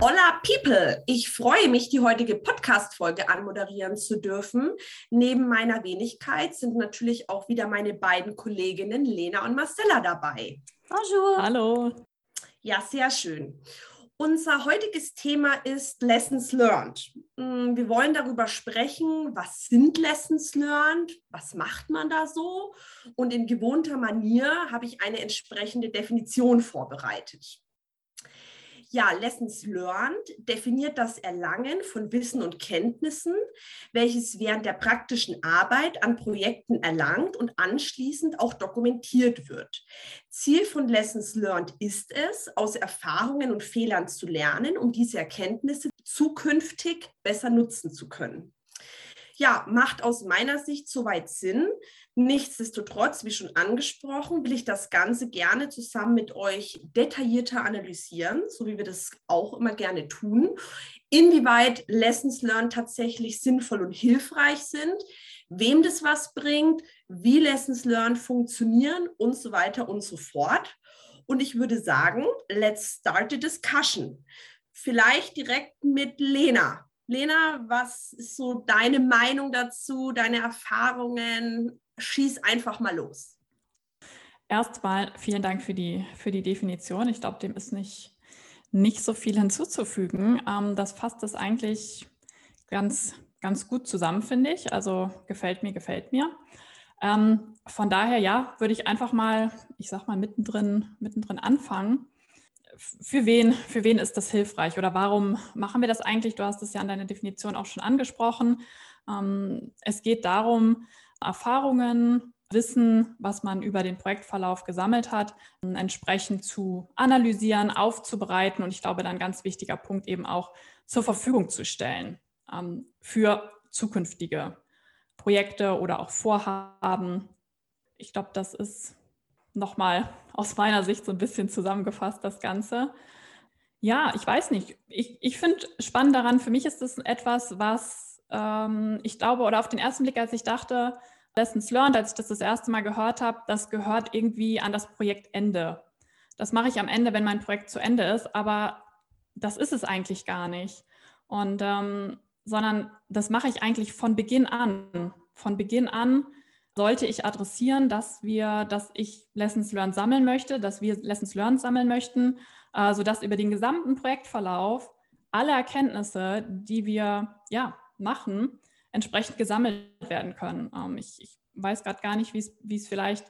Hola People! Ich freue mich, die heutige Podcast-Folge anmoderieren zu dürfen. Neben meiner Wenigkeit sind natürlich auch wieder meine beiden Kolleginnen Lena und Marcella dabei. Bonjour! Hallo! Ja, sehr schön. Unser heutiges Thema ist Lessons Learned. Mm, wir wollen darüber sprechen, was sind Lessons Learned, was macht man da so? Und in gewohnter Manier habe ich eine entsprechende Definition vorbereitet. Ja, Lessons Learned definiert das Erlangen von Wissen und Kenntnissen, welches während der praktischen Arbeit an Projekten erlangt und anschließend auch dokumentiert wird. Ziel von Lessons Learned ist es, aus Erfahrungen und Fehlern zu lernen, um diese Erkenntnisse zukünftig besser nutzen zu können ja, macht aus meiner Sicht soweit Sinn. Nichtsdestotrotz, wie schon angesprochen, will ich das Ganze gerne zusammen mit euch detaillierter analysieren, so wie wir das auch immer gerne tun. Inwieweit Lessons Learned tatsächlich sinnvoll und hilfreich sind, wem das was bringt, wie Lessons Learned funktionieren und so weiter und so fort. Und ich würde sagen, let's start the discussion. Vielleicht direkt mit Lena. Lena, was ist so deine Meinung dazu, deine Erfahrungen? Schieß einfach mal los. Erstmal vielen Dank für die, für die Definition. Ich glaube, dem ist nicht, nicht so viel hinzuzufügen. Ähm, das fasst es eigentlich ganz, ganz gut zusammen, finde ich. Also gefällt mir, gefällt mir. Ähm, von daher, ja, würde ich einfach mal, ich sag mal, mittendrin, mittendrin anfangen für wen, für wen ist das hilfreich oder warum machen wir das eigentlich? Du hast es ja an deiner Definition auch schon angesprochen. Ähm, es geht darum, Erfahrungen, Wissen, was man über den Projektverlauf gesammelt hat, entsprechend zu analysieren, aufzubereiten und ich glaube, dann ganz wichtiger Punkt eben auch zur Verfügung zu stellen ähm, für zukünftige Projekte oder auch Vorhaben. Ich glaube, das ist nochmal aus meiner Sicht so ein bisschen zusammengefasst, das Ganze. Ja, ich weiß nicht. Ich, ich finde spannend daran, für mich ist das etwas, was ähm, ich glaube, oder auf den ersten Blick, als ich dachte, Lessons Learned, als ich das das erste Mal gehört habe, das gehört irgendwie an das Projektende. Das mache ich am Ende, wenn mein Projekt zu Ende ist, aber das ist es eigentlich gar nicht. Und ähm, sondern das mache ich eigentlich von Beginn an. Von Beginn an sollte ich adressieren, dass wir, dass ich Lessons Learned sammeln möchte, dass wir Lessons Learned sammeln möchten, äh, sodass über den gesamten Projektverlauf alle Erkenntnisse, die wir ja, machen, entsprechend gesammelt werden können. Ähm, ich, ich, weiß gerade gar nicht, wie es vielleicht,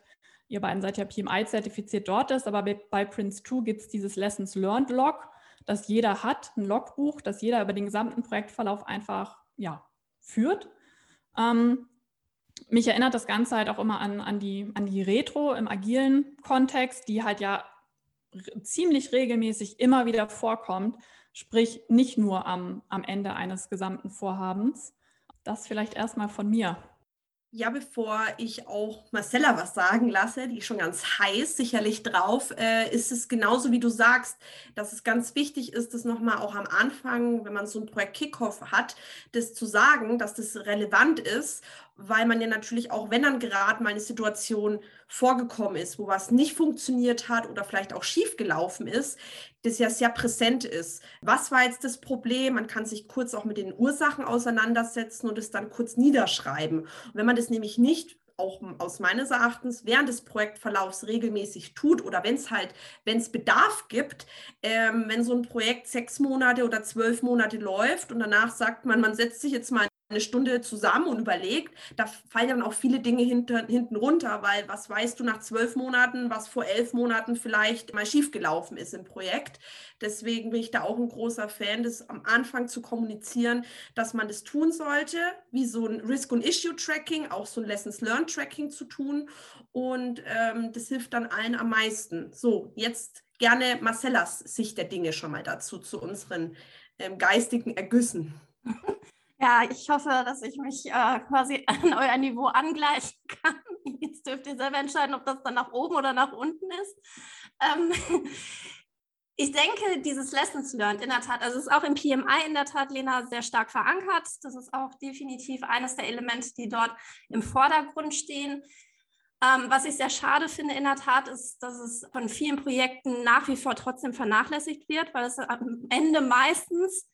ihr beiden seid ja PMI-zertifiziert dort ist, aber bei, bei Prince 2 gibt es dieses Lessons Learned Log, das jeder hat, ein Logbuch, das jeder über den gesamten Projektverlauf einfach ja, führt. Ähm, mich erinnert das Ganze halt auch immer an, an, die, an die Retro im agilen Kontext, die halt ja ziemlich regelmäßig immer wieder vorkommt, sprich nicht nur am, am Ende eines gesamten Vorhabens. Das vielleicht erstmal von mir. Ja, bevor ich auch Marcella was sagen lasse, die ist schon ganz heiß sicherlich drauf, äh, ist es genauso wie du sagst, dass es ganz wichtig ist, das nochmal auch am Anfang, wenn man so ein Projekt Kickoff hat, das zu sagen, dass das relevant ist weil man ja natürlich auch, wenn dann gerade mal eine Situation vorgekommen ist, wo was nicht funktioniert hat oder vielleicht auch schief gelaufen ist, das ja sehr präsent ist. Was war jetzt das Problem? Man kann sich kurz auch mit den Ursachen auseinandersetzen und es dann kurz niederschreiben. Und wenn man das nämlich nicht auch aus meines Erachtens während des Projektverlaufs regelmäßig tut oder wenn es halt, wenn es Bedarf gibt, ähm, wenn so ein Projekt sechs Monate oder zwölf Monate läuft und danach sagt man, man setzt sich jetzt mal eine Stunde zusammen und überlegt, da fallen dann auch viele Dinge hinter, hinten runter, weil was weißt du nach zwölf Monaten, was vor elf Monaten vielleicht mal schiefgelaufen ist im Projekt. Deswegen bin ich da auch ein großer Fan, das am Anfang zu kommunizieren, dass man das tun sollte, wie so ein Risk- und Issue-Tracking, auch so ein Lessons-Learned-Tracking zu tun. Und ähm, das hilft dann allen am meisten. So, jetzt gerne Marcellas Sicht der Dinge schon mal dazu, zu unseren ähm, geistigen Ergüssen. Ja, ich hoffe, dass ich mich äh, quasi an euer Niveau angleichen kann. Jetzt dürft ihr selber entscheiden, ob das dann nach oben oder nach unten ist. Ähm, ich denke, dieses Lessons Learned in der Tat, also es ist auch im PMI in der Tat, Lena, sehr stark verankert. Das ist auch definitiv eines der Elemente, die dort im Vordergrund stehen. Ähm, was ich sehr schade finde in der Tat ist, dass es von vielen Projekten nach wie vor trotzdem vernachlässigt wird, weil es am Ende meistens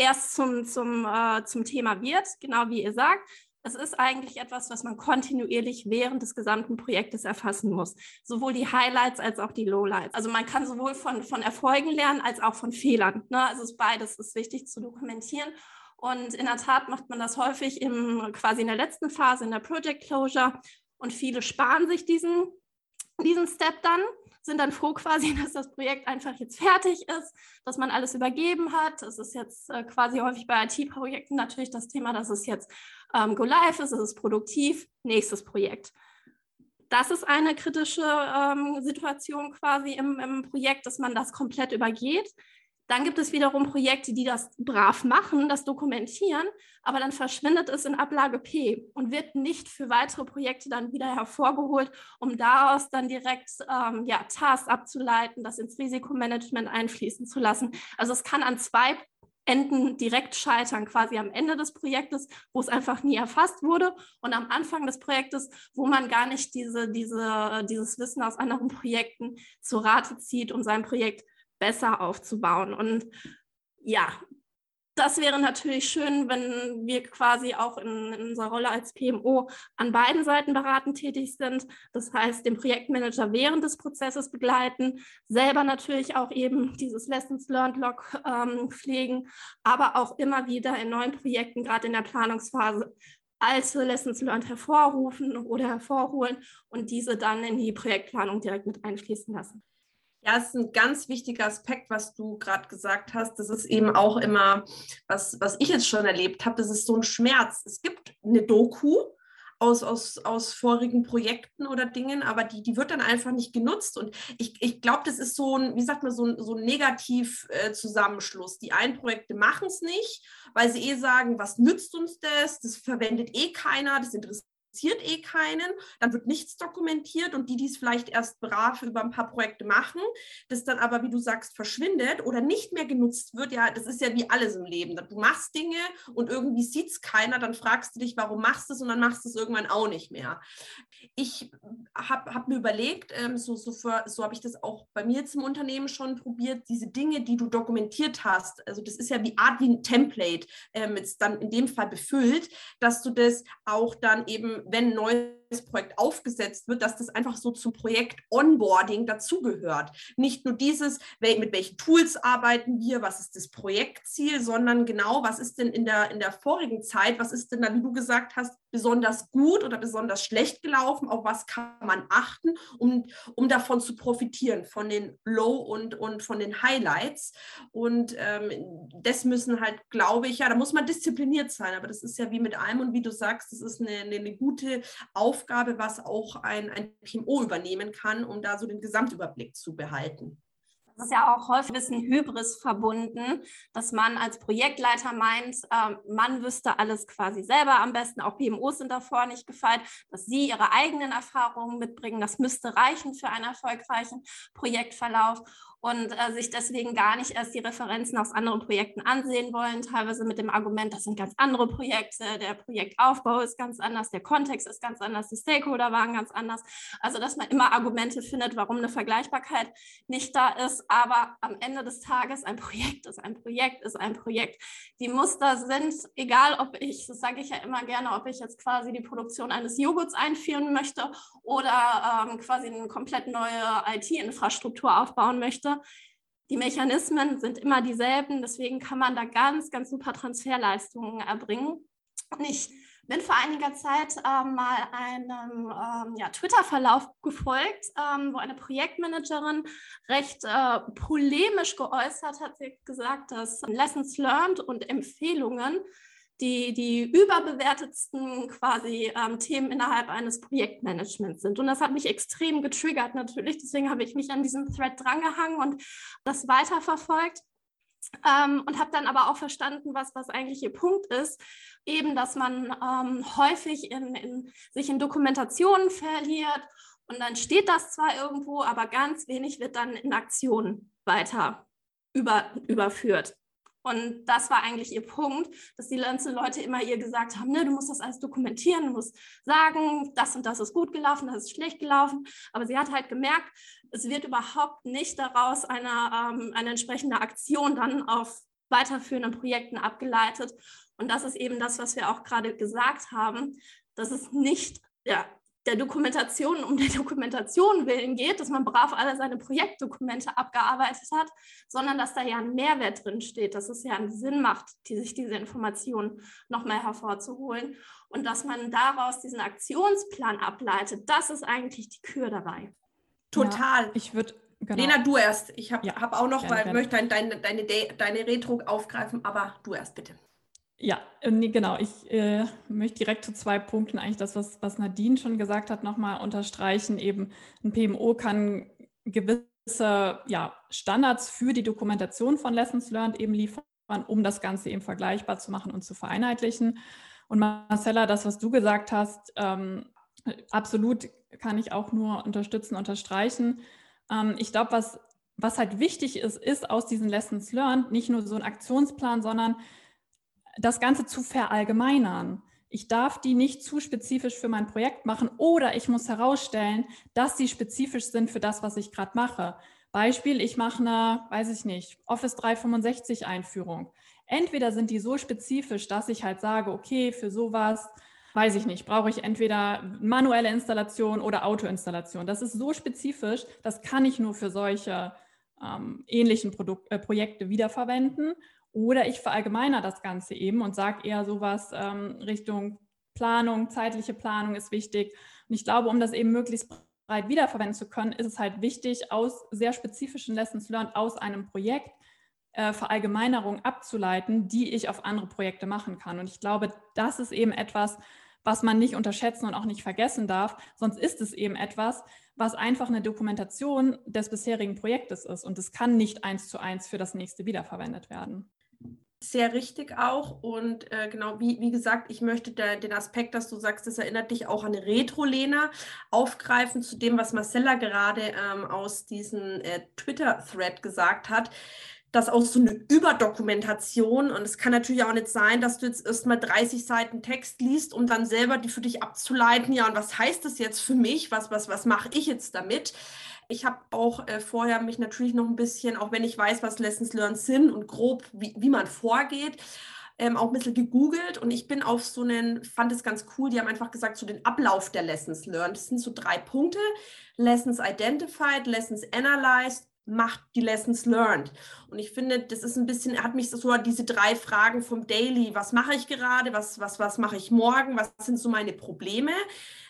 erst zum, zum, äh, zum Thema wird, genau wie ihr sagt. Es ist eigentlich etwas, was man kontinuierlich während des gesamten Projektes erfassen muss. Sowohl die Highlights als auch die Lowlights. Also man kann sowohl von, von Erfolgen lernen als auch von Fehlern. Ne? Also es beides ist wichtig zu dokumentieren. Und in der Tat macht man das häufig im, quasi in der letzten Phase, in der Project Closure. Und viele sparen sich diesen, diesen Step dann sind dann froh quasi, dass das Projekt einfach jetzt fertig ist, dass man alles übergeben hat. Es ist jetzt äh, quasi häufig bei IT-Projekten natürlich das Thema, dass es jetzt ähm, Go Live ist, es ist produktiv, nächstes Projekt. Das ist eine kritische ähm, Situation quasi im, im Projekt, dass man das komplett übergeht. Dann gibt es wiederum Projekte, die das brav machen, das dokumentieren, aber dann verschwindet es in Ablage P und wird nicht für weitere Projekte dann wieder hervorgeholt, um daraus dann direkt ähm, ja, Tasks abzuleiten, das ins Risikomanagement einfließen zu lassen. Also es kann an zwei Enden direkt scheitern, quasi am Ende des Projektes, wo es einfach nie erfasst wurde und am Anfang des Projektes, wo man gar nicht diese, diese, dieses Wissen aus anderen Projekten zu Rate zieht, um sein Projekt besser aufzubauen. Und ja, das wäre natürlich schön, wenn wir quasi auch in, in, unserer Rolle als PMO an beiden Seiten beratend tätig sind. Das heißt, den Projektmanager während des Prozesses begleiten, selber natürlich auch eben dieses Lessons Learned Log ähm, pflegen, aber auch immer wieder in neuen Projekten, gerade in der Planungsphase, alte Lessons Learned hervorrufen oder hervorholen und diese dann in die Projektplanung direkt mit einfließen lassen. Ja, es ist ein ganz wichtiger Aspekt, was du gerade gesagt hast. Das ist eben auch immer, was, was ich jetzt schon erlebt habe, das ist so ein Schmerz. Es gibt eine Doku aus, aus, aus vorigen Projekten oder Dingen, aber die, die wird dann einfach nicht genutzt. Und ich, ich glaube, das ist so ein, wie sagt man, so ein, so ein Negativ-Zusammenschluss. die einen Projekte machen es nicht, weil sie eh sagen, was nützt uns das? Das verwendet eh keiner, das interessiert interessiert eh keinen, dann wird nichts dokumentiert und die, die es vielleicht erst brav über ein paar Projekte machen, das dann aber, wie du sagst, verschwindet oder nicht mehr genutzt wird, ja, das ist ja wie alles im Leben. Du machst Dinge und irgendwie sieht es keiner, dann fragst du dich, warum machst du es und dann machst du es irgendwann auch nicht mehr. Ich habe hab mir überlegt, ähm, so, so, so habe ich das auch bei mir jetzt im Unternehmen schon probiert, diese Dinge, die du dokumentiert hast, also das ist ja wie Art wie ein Template, ähm, jetzt dann in dem Fall befüllt, dass du das auch dann eben wenn ein neues Projekt aufgesetzt wird, dass das einfach so zum Projekt Onboarding dazugehört. Nicht nur dieses, mit welchen Tools arbeiten wir, was ist das Projektziel, sondern genau, was ist denn in der, in der vorigen Zeit, was ist denn da, wie du gesagt hast, besonders gut oder besonders schlecht gelaufen, auf was kann man achten, um, um davon zu profitieren, von den Low- und, und von den Highlights. Und ähm, das müssen halt, glaube ich, ja, da muss man diszipliniert sein, aber das ist ja wie mit allem und wie du sagst, das ist eine, eine gute Aufgabe, was auch ein, ein PMO übernehmen kann, um da so den Gesamtüberblick zu behalten. Das ist ja auch häufig ein bisschen Hybris verbunden, dass man als Projektleiter meint, äh, man wüsste alles quasi selber am besten. Auch PMOs sind davor nicht gefeit, dass sie ihre eigenen Erfahrungen mitbringen. Das müsste reichen für einen erfolgreichen Projektverlauf und äh, sich deswegen gar nicht erst die Referenzen aus anderen Projekten ansehen wollen, teilweise mit dem Argument, das sind ganz andere Projekte, der Projektaufbau ist ganz anders, der Kontext ist ganz anders, die Stakeholder waren ganz anders. Also dass man immer Argumente findet, warum eine Vergleichbarkeit nicht da ist, aber am Ende des Tages ein Projekt ist ein Projekt ist ein Projekt. Die Muster sind, egal ob ich, das sage ich ja immer gerne, ob ich jetzt quasi die Produktion eines Joghurts einführen möchte oder ähm, quasi eine komplett neue IT-Infrastruktur aufbauen möchte, Produkte. Die Mechanismen sind immer dieselben, deswegen kann man da ganz, ganz super Transferleistungen erbringen. Und ich bin vor einiger Zeit äh, mal einem ähm, ja, Twitter-Verlauf gefolgt, ähm, wo eine Projektmanagerin recht äh, polemisch geäußert hat. Sie hat gesagt, dass Lessons Learned und Empfehlungen die, die überbewertetsten quasi ähm, Themen innerhalb eines Projektmanagements sind. Und das hat mich extrem getriggert natürlich. Deswegen habe ich mich an diesem Thread drangehangen und das weiterverfolgt. Ähm, und habe dann aber auch verstanden, was, was eigentlich ihr Punkt ist. Eben, dass man ähm, häufig in, in, sich in Dokumentationen verliert und dann steht das zwar irgendwo, aber ganz wenig wird dann in Aktionen weiter über, überführt. Und das war eigentlich ihr Punkt, dass die ganzen Leute immer ihr gesagt haben, ne, du musst das alles dokumentieren, du musst sagen, das und das ist gut gelaufen, das ist schlecht gelaufen. Aber sie hat halt gemerkt, es wird überhaupt nicht daraus eine, ähm, eine entsprechende Aktion dann auf weiterführenden Projekten abgeleitet. Und das ist eben das, was wir auch gerade gesagt haben, dass es nicht ja, der Dokumentation um der Dokumentation willen geht, dass man brav alle seine Projektdokumente abgearbeitet hat, sondern dass da ja ein Mehrwert drin steht, dass es ja einen Sinn macht, die, sich diese Informationen nochmal hervorzuholen und dass man daraus diesen Aktionsplan ableitet. Das ist eigentlich die Kür dabei. Total. Ja, ich würde Genau. Lena, du erst. Ich habe ja, hab auch noch, weil ich möchte deine, deine, deine, deine Retro aufgreifen, aber du erst bitte. Ja, äh, genau. Ich äh, möchte direkt zu zwei Punkten eigentlich das, was, was Nadine schon gesagt hat, nochmal unterstreichen. Eben ein PMO kann gewisse ja, Standards für die Dokumentation von Lessons Learned eben liefern, um das Ganze eben vergleichbar zu machen und zu vereinheitlichen. Und Marcella, das, was du gesagt hast, ähm, absolut kann ich auch nur unterstützen, unterstreichen. Ähm, ich glaube, was, was halt wichtig ist, ist aus diesen Lessons Learned nicht nur so ein Aktionsplan, sondern das Ganze zu verallgemeinern. Ich darf die nicht zu spezifisch für mein Projekt machen oder ich muss herausstellen, dass sie spezifisch sind für das, was ich gerade mache. Beispiel, ich mache eine, weiß ich nicht, Office 365 Einführung. Entweder sind die so spezifisch, dass ich halt sage, okay, für sowas, weiß ich nicht, brauche ich entweder manuelle Installation oder Autoinstallation. Das ist so spezifisch, das kann ich nur für solche ähm, ähnlichen Produk äh, Projekte wiederverwenden. Oder ich verallgemeiner das Ganze eben und sage eher sowas ähm, Richtung Planung, zeitliche Planung ist wichtig. Und ich glaube, um das eben möglichst breit wiederverwenden zu können, ist es halt wichtig, aus sehr spezifischen Lessons learned aus einem Projekt äh, Verallgemeinerung abzuleiten, die ich auf andere Projekte machen kann. Und ich glaube, das ist eben etwas, was man nicht unterschätzen und auch nicht vergessen darf. Sonst ist es eben etwas, was einfach eine Dokumentation des bisherigen Projektes ist. Und es kann nicht eins zu eins für das nächste wiederverwendet werden sehr richtig auch. Und äh, genau, wie, wie gesagt, ich möchte da, den Aspekt, dass du sagst, das erinnert dich auch an Retro-Lena, aufgreifen zu dem, was Marcella gerade ähm, aus diesem äh, Twitter-Thread gesagt hat. Das auch so eine Überdokumentation und es kann natürlich auch nicht sein, dass du jetzt erstmal 30 Seiten Text liest, um dann selber die für dich abzuleiten. Ja, und was heißt das jetzt für mich? Was, was, was mache ich jetzt damit? Ich habe auch äh, vorher mich natürlich noch ein bisschen, auch wenn ich weiß, was Lessons Learned sind und grob, wie, wie man vorgeht, ähm, auch ein bisschen gegoogelt und ich bin auf so einen, fand es ganz cool, die haben einfach gesagt, so den Ablauf der Lessons Learned. Das sind so drei Punkte. Lessons Identified, Lessons Analyzed, macht die Lessons learned. Und ich finde, das ist ein bisschen, hat mich so diese drei Fragen vom Daily, was mache ich gerade, was, was, was mache ich morgen, was sind so meine Probleme,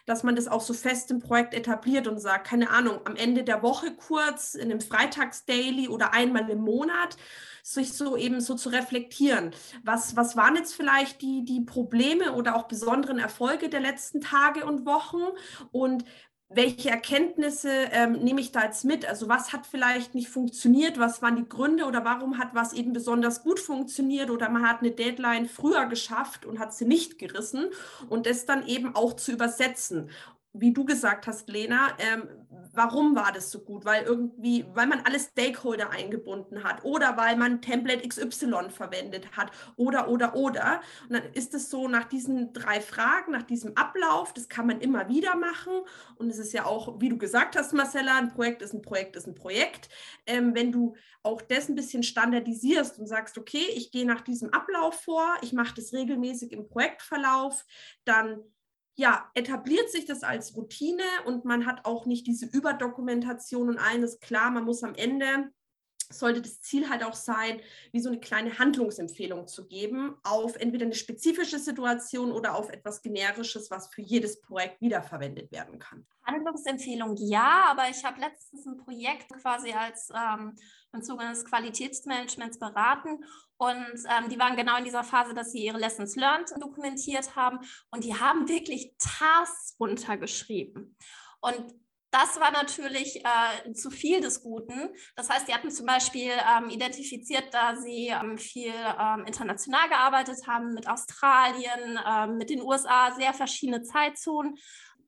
dass man das auch so fest im Projekt etabliert und sagt, keine Ahnung, am Ende der Woche kurz, in einem Freitags-Daily oder einmal im Monat, sich so eben so zu reflektieren. Was, was waren jetzt vielleicht die, die Probleme oder auch besonderen Erfolge der letzten Tage und Wochen und welche Erkenntnisse ähm, nehme ich da jetzt mit? Also was hat vielleicht nicht funktioniert? Was waren die Gründe oder warum hat was eben besonders gut funktioniert oder man hat eine Deadline früher geschafft und hat sie nicht gerissen und das dann eben auch zu übersetzen wie du gesagt hast, Lena, ähm, warum war das so gut? Weil irgendwie, weil man alle Stakeholder eingebunden hat oder weil man Template XY verwendet hat oder, oder, oder. Und dann ist es so nach diesen drei Fragen, nach diesem Ablauf, das kann man immer wieder machen. Und es ist ja auch, wie du gesagt hast, Marcella, ein Projekt ist ein Projekt, ist ein Projekt. Ähm, wenn du auch das ein bisschen standardisierst und sagst, okay, ich gehe nach diesem Ablauf vor, ich mache das regelmäßig im Projektverlauf, dann ja, etabliert sich das als Routine und man hat auch nicht diese Überdokumentation und eines klar, man muss am Ende sollte das Ziel halt auch sein, wie so eine kleine Handlungsempfehlung zu geben auf entweder eine spezifische Situation oder auf etwas Generisches, was für jedes Projekt wiederverwendet werden kann. Handlungsempfehlung ja, aber ich habe letztens ein Projekt quasi als ähm, im Zuge eines Qualitätsmanagements beraten und ähm, die waren genau in dieser Phase, dass sie ihre Lessons learned dokumentiert haben und die haben wirklich Tasks runtergeschrieben. Und das war natürlich äh, zu viel des Guten. Das heißt, die hatten zum Beispiel ähm, identifiziert, da sie ähm, viel ähm, international gearbeitet haben, mit Australien, ähm, mit den USA, sehr verschiedene Zeitzonen,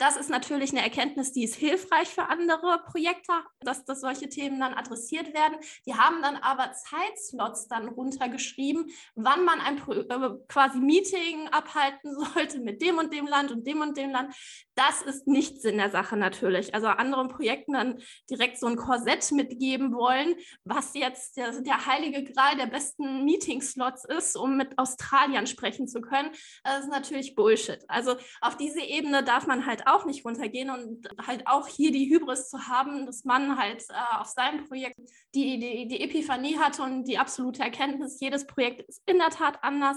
Das ist natürlich eine Erkenntnis, die ist hilfreich für andere Projekte, dass, dass solche Themen dann adressiert werden. Die haben dann aber Zeitslots dann runtergeschrieben, wann man ein äh, quasi Meeting abhalten sollte mit dem und dem Land und dem und dem Land. Das ist nicht Sinn der Sache natürlich. Also anderen Projekten dann direkt so ein Korsett mitgeben wollen, was jetzt der, der heilige Gral der besten Meeting-Slots ist, um mit Australien sprechen zu können. Das ist natürlich Bullshit. Also auf diese Ebene darf man halt auch nicht runtergehen und halt auch hier die Hybris zu haben, dass man halt äh, auf seinem Projekt die, die, die Epiphanie hatte und die absolute Erkenntnis, jedes Projekt ist in der Tat anders.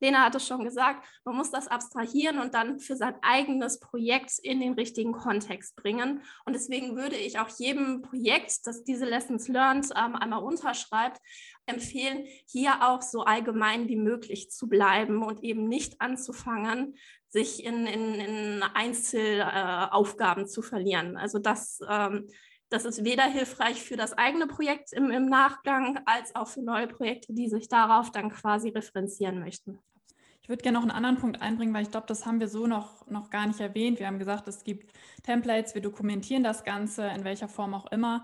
Lena hat es schon gesagt, man muss das abstrahieren und dann für sein eigenes Projekt in den richtigen Kontext bringen. Und deswegen würde ich auch jedem Projekt, das diese Lessons Learned ähm, einmal unterschreibt, empfehlen, hier auch so allgemein wie möglich zu bleiben und eben nicht anzufangen, sich in, in, in Einzelaufgaben zu verlieren. Also das, ähm, das ist weder hilfreich für das eigene Projekt im, im Nachgang als auch für neue Projekte, die sich darauf dann quasi referenzieren möchten. Ich würde gerne noch einen anderen Punkt einbringen, weil ich glaube, das haben wir so noch, noch gar nicht erwähnt. Wir haben gesagt, es gibt Templates, wir dokumentieren das Ganze in welcher Form auch immer.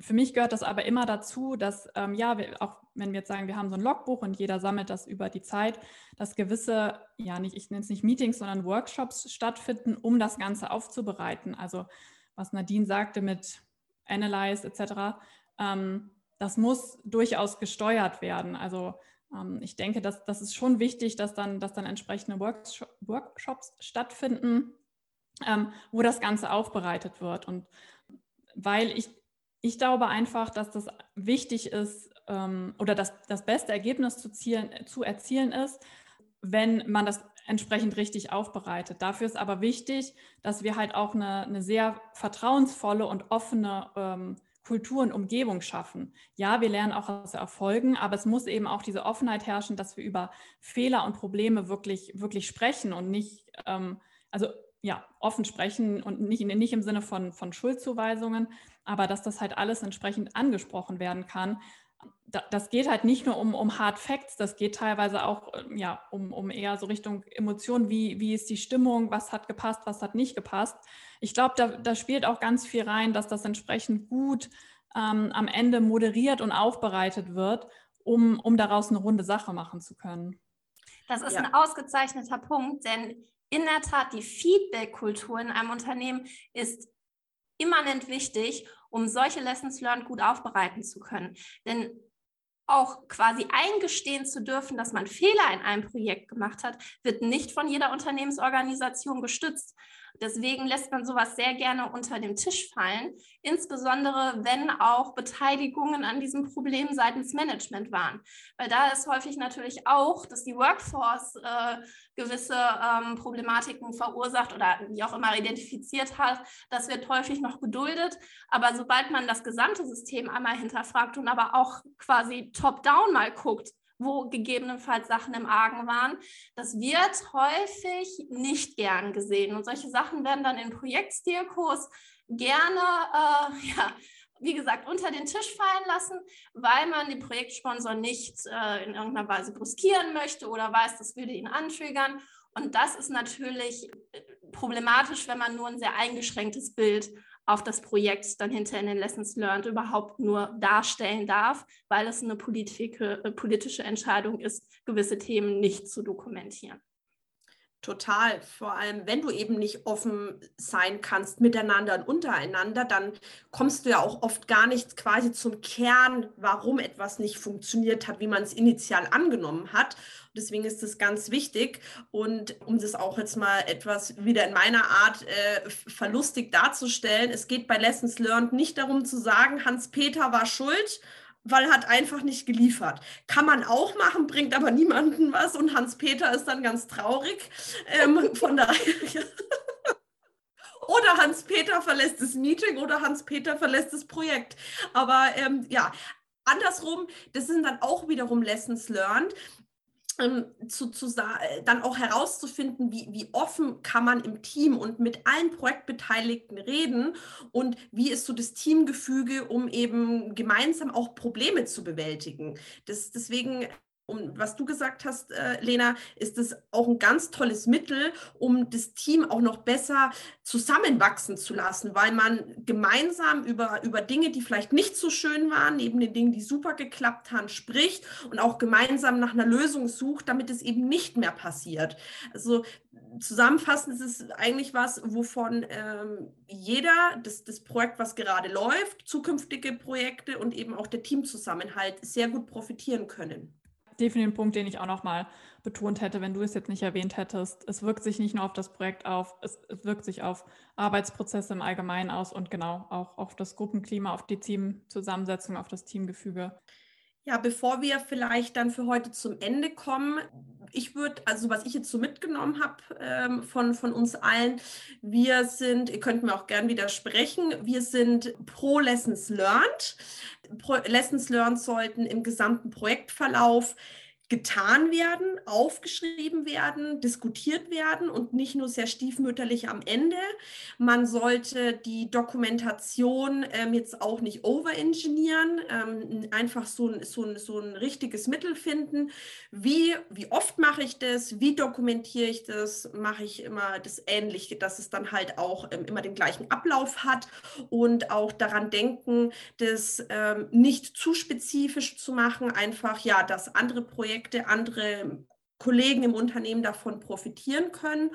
Für mich gehört das aber immer dazu, dass, ähm, ja, wir, auch wenn wir jetzt sagen, wir haben so ein Logbuch und jeder sammelt das über die Zeit, dass gewisse, ja, nicht, ich nenne es nicht Meetings, sondern Workshops stattfinden, um das Ganze aufzubereiten. Also, was Nadine sagte mit Analyze etc., ähm, das muss durchaus gesteuert werden. Also, ähm, ich denke, dass das ist schon wichtig, dass dann, dass dann entsprechende Workshops stattfinden, ähm, wo das Ganze aufbereitet wird. Und weil ich, ich glaube einfach, dass das wichtig ist ähm, oder dass das beste Ergebnis zu, zielen, zu erzielen ist, wenn man das entsprechend richtig aufbereitet. Dafür ist aber wichtig, dass wir halt auch eine, eine sehr vertrauensvolle und offene ähm, Kultur und Umgebung schaffen. Ja, wir lernen auch aus Erfolgen, aber es muss eben auch diese Offenheit herrschen, dass wir über Fehler und Probleme wirklich, wirklich sprechen und nicht, ähm, also ja, offen sprechen und nicht, nicht im Sinne von, von Schuldzuweisungen, aber dass das halt alles entsprechend angesprochen werden kann. Das geht halt nicht nur um, um Hard Facts, das geht teilweise auch ja, um, um eher so Richtung Emotionen, wie, wie ist die Stimmung, was hat gepasst, was hat nicht gepasst ich glaube, da, da, spielt auch ganz viel rein, dass das entsprechend gut ähm, am Ende moderiert und aufbereitet wird, um, um daraus eine runde Sache machen zu können. Das ist ja. ein ausgezeichneter Punkt, denn in der Tat die Feedback-Kultur in einem Unternehmen ist immanent wichtig, um solche Lessons learned gut aufbereiten zu können. Denn auch quasi eingestehen zu dürfen, dass man Fehler in einem Projekt gemacht hat, wird nicht von jeder Unternehmensorganisation gestützt. Deswegen lässt man sowas sehr gerne unter dem Tisch fallen, insbesondere wenn auch Beteiligungen an diesem Problem seitens Management waren. Weil da ist häufig natürlich auch, dass die Workforce äh, gewisse ähm, Problematiken verursacht oder wie auch immer identifiziert hat. Das wird häufig noch geduldet. Aber sobald man das gesamte System einmal hinterfragt und aber auch quasi top-down mal guckt, wo gegebenenfalls Sachen im Argen waren. Das wird häufig nicht gern gesehen. Und solche Sachen werden dann in Projektstilkurs gerne, äh, ja, wie gesagt, unter den Tisch fallen lassen, weil man die Projektsponsor nicht äh, in irgendeiner Weise bruskieren möchte oder weiß, das würde ihn antriggern. Und das ist natürlich äh, problematisch, wenn man nur ein sehr eingeschränktes Bild auf das Projekt dann hinter in den Lessons Learned überhaupt nur darstellen darf, weil es eine politische, äh, politische Entscheidung ist, gewisse Themen nicht zu dokumentieren. Total. Vor allem, wenn du eben nicht offen sein kannst miteinander und untereinander, dann kommst du ja auch oft gar nicht quasi zum Kern, warum etwas nicht funktioniert hat, wie man es initial angenommen hat. Deswegen ist das ganz wichtig. Und um das auch jetzt mal etwas wieder in meiner Art äh, verlustig darzustellen, es geht bei Lessons Learned nicht darum zu sagen, Hans-Peter war schuld weil hat einfach nicht geliefert. Kann man auch machen, bringt aber niemanden was und Hans-Peter ist dann ganz traurig. Ähm, von daher. oder Hans-Peter verlässt das Meeting oder Hans-Peter verlässt das Projekt. Aber ähm, ja, andersrum, das sind dann auch wiederum Lessons learned zu, zu, äh, dann auch herauszufinden, wie, wie offen kann man im Team und mit allen Projektbeteiligten reden und wie ist so das Teamgefüge, um eben gemeinsam auch Probleme zu bewältigen. Das, deswegen um was du gesagt hast, äh, Lena, ist es auch ein ganz tolles Mittel, um das Team auch noch besser zusammenwachsen zu lassen, weil man gemeinsam über, über Dinge, die vielleicht nicht so schön waren, neben den Dingen, die super geklappt haben, spricht und auch gemeinsam nach einer Lösung sucht, damit es eben nicht mehr passiert. Also zusammenfassend ist es eigentlich was, wovon ähm, jeder, das, das Projekt, was gerade läuft, zukünftige Projekte und eben auch der Teamzusammenhalt sehr gut profitieren können definitiv ein Punkt, den ich auch nochmal betont hätte, wenn du es jetzt nicht erwähnt hättest. Es wirkt sich nicht nur auf das Projekt auf, es, es, wirkt sich auf Arbeitsprozesse im Allgemeinen aus und genau auch auf das Gruppenklima, auf die Teamzusammensetzung, auf das Teamgefüge. Ja, bevor wir vielleicht dann für heute zum Ende kommen, ich würde, also was ich jetzt so mitgenommen habe ähm, von, von uns allen, wir sind, ihr könnt mir auch gern widersprechen, wir sind pro Lessons Learned. Pro Lessons Learned sollten im gesamten Projektverlauf getan werden, aufgeschrieben werden, diskutiert werden und nicht nur sehr stiefmütterlich am Ende. Man sollte die Dokumentation ähm, jetzt auch nicht overengineeren, ähm, einfach so ein, so, ein, so ein richtiges Mittel finden. Wie, wie oft mache ich das? Wie dokumentiere ich das? Mache ich immer das Ähnliche, dass es dann halt auch ähm, immer den gleichen Ablauf hat und auch daran denken, das ähm, nicht zu spezifisch zu machen, einfach ja, dass andere Projekte Projekte andere Kollegen im Unternehmen davon profitieren können.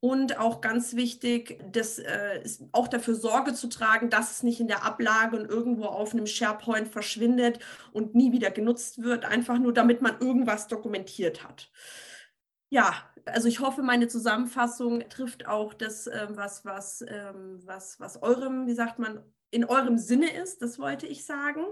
Und auch ganz wichtig, das äh, auch dafür Sorge zu tragen, dass es nicht in der Ablage und irgendwo auf einem SharePoint verschwindet und nie wieder genutzt wird, einfach nur damit man irgendwas dokumentiert hat. Ja, also ich hoffe, meine Zusammenfassung trifft auch das, äh, was, was, ähm, was, was eurem, wie sagt man, in eurem Sinne ist, das wollte ich sagen.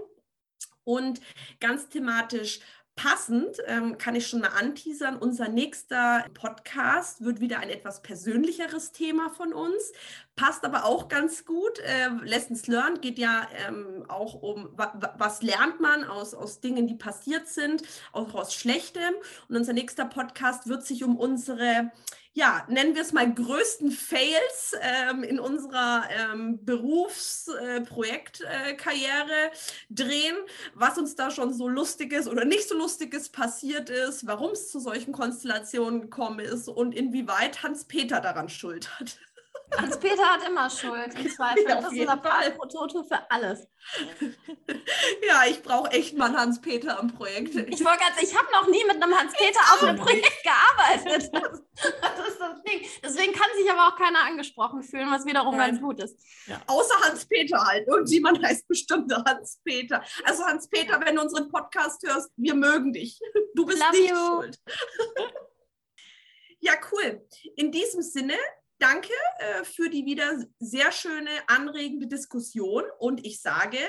Und ganz thematisch Passend ähm, kann ich schon mal anteasern, unser nächster Podcast wird wieder ein etwas persönlicheres Thema von uns, passt aber auch ganz gut. Äh, Lessons Learned geht ja ähm, auch um, wa was lernt man aus, aus Dingen, die passiert sind, auch aus Schlechtem. Und unser nächster Podcast wird sich um unsere ja, nennen wir es mal größten Fails ähm, in unserer ähm, Berufsprojektkarriere äh, drehen, was uns da schon so lustiges oder nicht so lustiges passiert ist, warum es zu solchen Konstellationen gekommen ist und inwieweit Hans-Peter daran schuld hat. Hans-Peter hat immer Schuld, im Zweifel. Ja, das ist unser Prototyp für alles. Ja, ich brauche echt mal Hans-Peter am Projekt. Ich wollte ganz, ich habe noch nie mit einem Hans-Peter auf einem Projekt gearbeitet. Das, ist das Ding. Deswegen kann sich aber auch keiner angesprochen fühlen, was wiederum Nein. ganz gut ist. Ja. Außer Hans-Peter halt. Irgendjemand heißt bestimmt Hans-Peter. Also Hans-Peter, wenn du unseren Podcast hörst, wir mögen dich. Du bist Love nicht you. schuld. Ja, cool. In diesem Sinne danke äh, für die wieder sehr schöne, anregende Diskussion und ich sage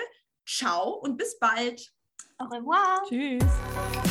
ciao und bis bald. Au revoir. Tschüss.